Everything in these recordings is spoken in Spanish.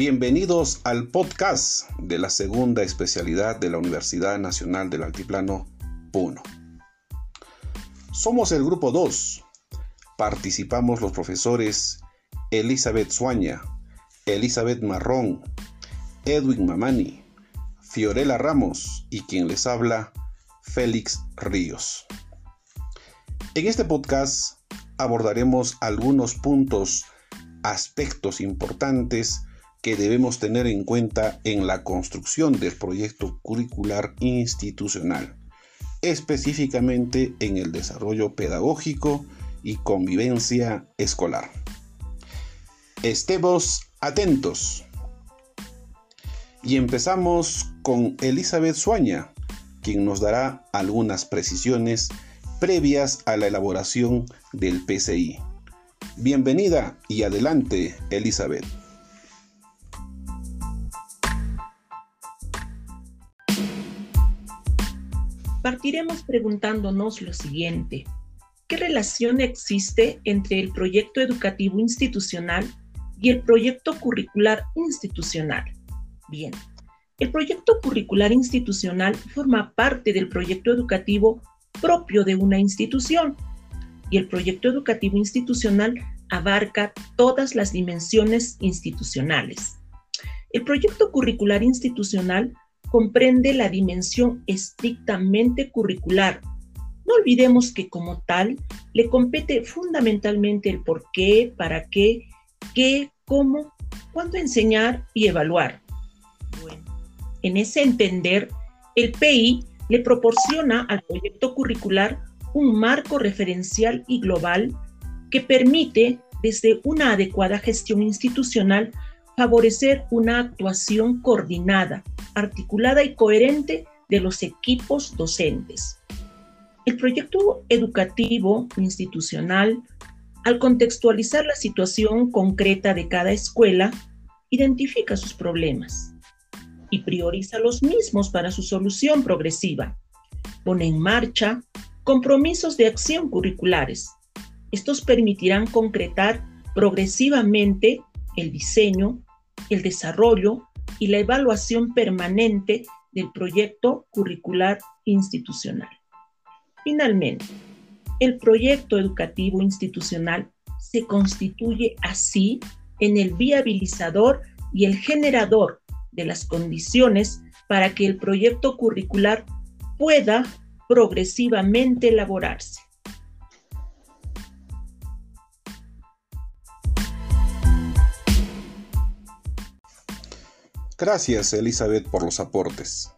Bienvenidos al podcast de la segunda especialidad de la Universidad Nacional del Altiplano, Puno. Somos el grupo 2. Participamos los profesores Elizabeth Suaña, Elizabeth Marrón, Edwin Mamani, Fiorella Ramos y quien les habla, Félix Ríos. En este podcast abordaremos algunos puntos, aspectos importantes que debemos tener en cuenta en la construcción del proyecto curricular institucional, específicamente en el desarrollo pedagógico y convivencia escolar. Estemos atentos. Y empezamos con Elizabeth Suaña, quien nos dará algunas precisiones previas a la elaboración del PCI. Bienvenida y adelante, Elizabeth. Partiremos preguntándonos lo siguiente. ¿Qué relación existe entre el proyecto educativo institucional y el proyecto curricular institucional? Bien, el proyecto curricular institucional forma parte del proyecto educativo propio de una institución y el proyecto educativo institucional abarca todas las dimensiones institucionales. El proyecto curricular institucional comprende la dimensión estrictamente curricular. No olvidemos que como tal le compete fundamentalmente el por qué, para qué, qué, cómo, cuándo enseñar y evaluar. Bueno, en ese entender, el PI le proporciona al proyecto curricular un marco referencial y global que permite, desde una adecuada gestión institucional, favorecer una actuación coordinada, articulada y coherente de los equipos docentes. El proyecto educativo institucional, al contextualizar la situación concreta de cada escuela, identifica sus problemas y prioriza los mismos para su solución progresiva. Pone en marcha compromisos de acción curriculares. Estos permitirán concretar progresivamente el diseño, el desarrollo y la evaluación permanente del proyecto curricular institucional. Finalmente, el proyecto educativo institucional se constituye así en el viabilizador y el generador de las condiciones para que el proyecto curricular pueda progresivamente elaborarse. Gracias Elizabeth por los aportes.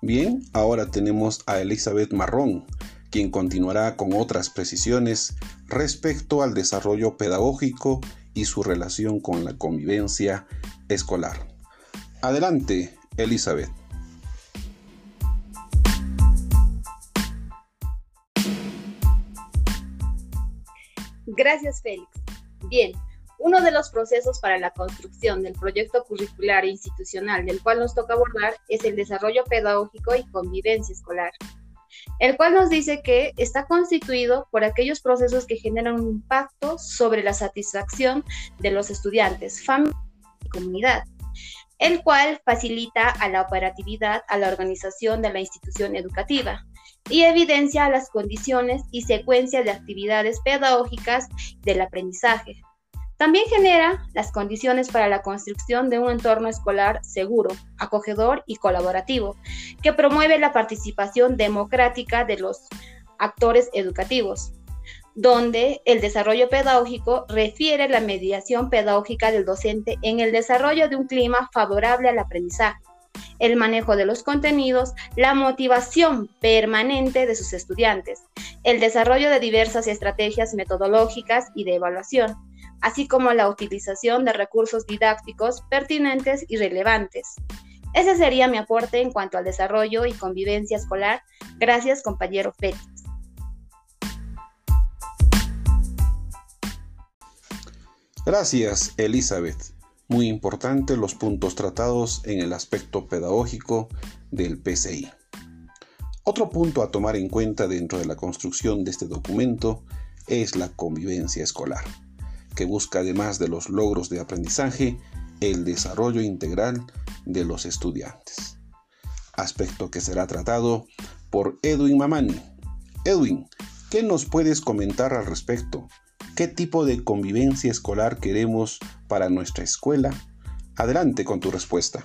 Bien, ahora tenemos a Elizabeth Marrón, quien continuará con otras precisiones respecto al desarrollo pedagógico y su relación con la convivencia escolar. Adelante, Elizabeth. Gracias, Félix. Bien, uno de los procesos para la construcción del proyecto curricular e institucional del cual nos toca abordar es el desarrollo pedagógico y convivencia escolar, el cual nos dice que está constituido por aquellos procesos que generan un impacto sobre la satisfacción de los estudiantes, familia y comunidad, el cual facilita a la operatividad, a la organización de la institución educativa y evidencia las condiciones y secuencia de actividades pedagógicas del aprendizaje, también genera las condiciones para la construcción de un entorno escolar seguro, acogedor y colaborativo, que promueve la participación democrática de los actores educativos, donde el desarrollo pedagógico refiere la mediación pedagógica del docente en el desarrollo de un clima favorable al aprendizaje, el manejo de los contenidos, la motivación permanente de sus estudiantes, el desarrollo de diversas estrategias metodológicas y de evaluación, así como la utilización de recursos didácticos pertinentes y relevantes. Ese sería mi aporte en cuanto al desarrollo y convivencia escolar. Gracias, compañero Félix. Gracias, Elizabeth. Muy importante los puntos tratados en el aspecto pedagógico del PCI. Otro punto a tomar en cuenta dentro de la construcción de este documento es la convivencia escolar que busca además de los logros de aprendizaje, el desarrollo integral de los estudiantes. Aspecto que será tratado por Edwin Mamani. Edwin, ¿qué nos puedes comentar al respecto? ¿Qué tipo de convivencia escolar queremos para nuestra escuela? Adelante con tu respuesta.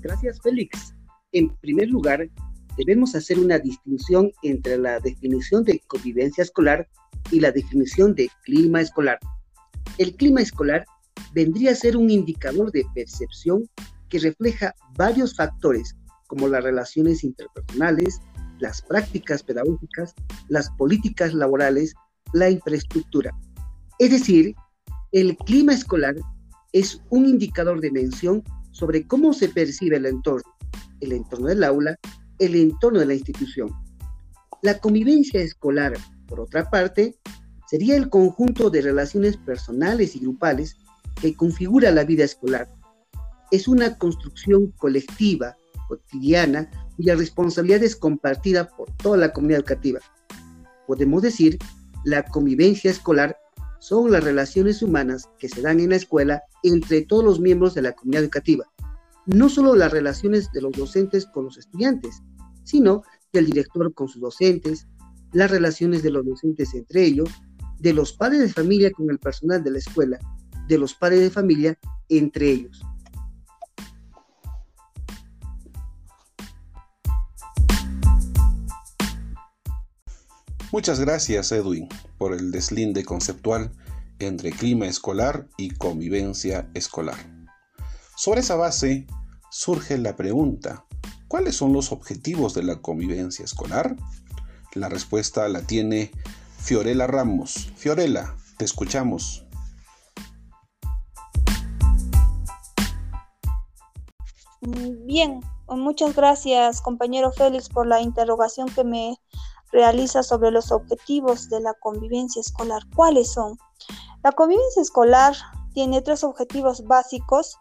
Gracias, Félix. En primer lugar, debemos hacer una distinción entre la definición de convivencia escolar y la definición de clima escolar. El clima escolar vendría a ser un indicador de percepción que refleja varios factores como las relaciones interpersonales, las prácticas pedagógicas, las políticas laborales, la infraestructura. Es decir, el clima escolar es un indicador de mención sobre cómo se percibe el entorno, el entorno del aula, el entorno de la institución. La convivencia escolar, por otra parte, sería el conjunto de relaciones personales y grupales que configura la vida escolar. Es una construcción colectiva, cotidiana, cuya responsabilidad es compartida por toda la comunidad educativa. Podemos decir, la convivencia escolar son las relaciones humanas que se dan en la escuela entre todos los miembros de la comunidad educativa. No solo las relaciones de los docentes con los estudiantes, sino del director con sus docentes, las relaciones de los docentes entre ellos, de los padres de familia con el personal de la escuela, de los padres de familia entre ellos. Muchas gracias, Edwin, por el deslinde conceptual entre clima escolar y convivencia escolar. Sobre esa base surge la pregunta, ¿cuáles son los objetivos de la convivencia escolar? La respuesta la tiene Fiorella Ramos. Fiorella, te escuchamos. Bien, muchas gracias compañero Félix por la interrogación que me realiza sobre los objetivos de la convivencia escolar. ¿Cuáles son? La convivencia escolar tiene tres objetivos básicos.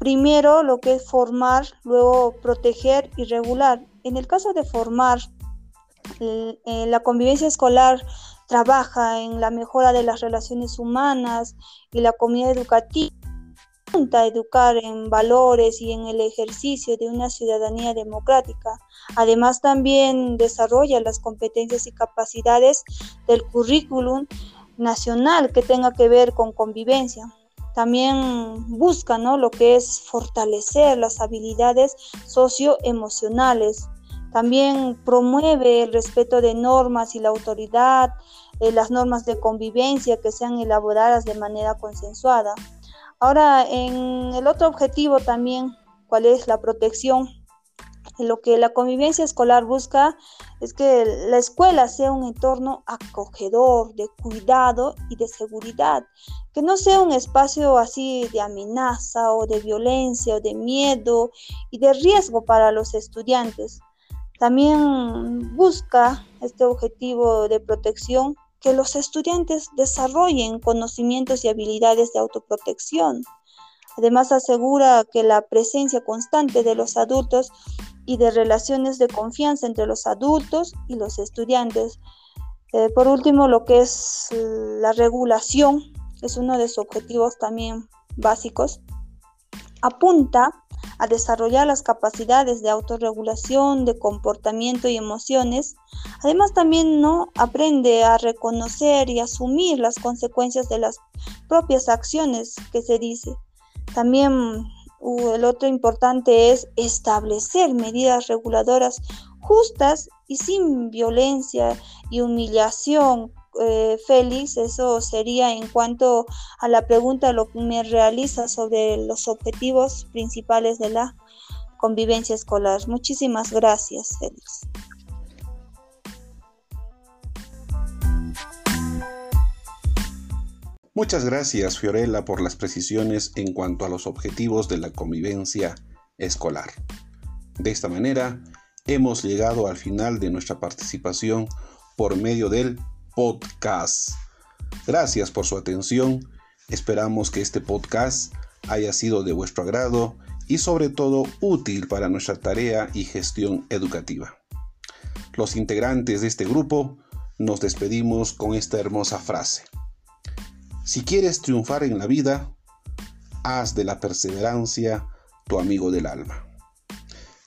Primero, lo que es formar, luego proteger y regular. En el caso de formar, eh, la convivencia escolar trabaja en la mejora de las relaciones humanas y la comunidad educativa a educar en valores y en el ejercicio de una ciudadanía democrática. Además, también desarrolla las competencias y capacidades del currículum nacional que tenga que ver con convivencia. También busca ¿no? lo que es fortalecer las habilidades socioemocionales. También promueve el respeto de normas y la autoridad, eh, las normas de convivencia que sean elaboradas de manera consensuada. Ahora, en el otro objetivo también, ¿cuál es la protección? Lo que la convivencia escolar busca es que la escuela sea un entorno acogedor, de cuidado y de seguridad, que no sea un espacio así de amenaza o de violencia o de miedo y de riesgo para los estudiantes. También busca este objetivo de protección que los estudiantes desarrollen conocimientos y habilidades de autoprotección. Además, asegura que la presencia constante de los adultos y de relaciones de confianza entre los adultos y los estudiantes. Eh, por último, lo que es la regulación es uno de sus objetivos también básicos. Apunta a desarrollar las capacidades de autorregulación, de comportamiento y emociones. Además también no aprende a reconocer y asumir las consecuencias de las propias acciones que se dice. También el otro importante es establecer medidas reguladoras justas y sin violencia y humillación eh, Félix, eso sería en cuanto a la pregunta lo que me realiza sobre los objetivos principales de la convivencia escolar. Muchísimas gracias, Félix. Muchas gracias, Fiorella, por las precisiones en cuanto a los objetivos de la convivencia escolar. De esta manera, hemos llegado al final de nuestra participación por medio del podcast. Gracias por su atención. Esperamos que este podcast haya sido de vuestro agrado y sobre todo útil para nuestra tarea y gestión educativa. Los integrantes de este grupo nos despedimos con esta hermosa frase. Si quieres triunfar en la vida, haz de la perseverancia tu amigo del alma.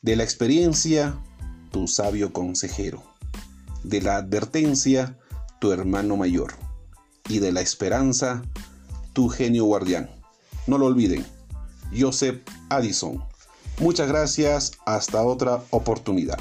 De la experiencia, tu sabio consejero. De la advertencia, tu hermano mayor. Y de la esperanza, tu genio guardián. No lo olviden, Joseph Addison. Muchas gracias, hasta otra oportunidad.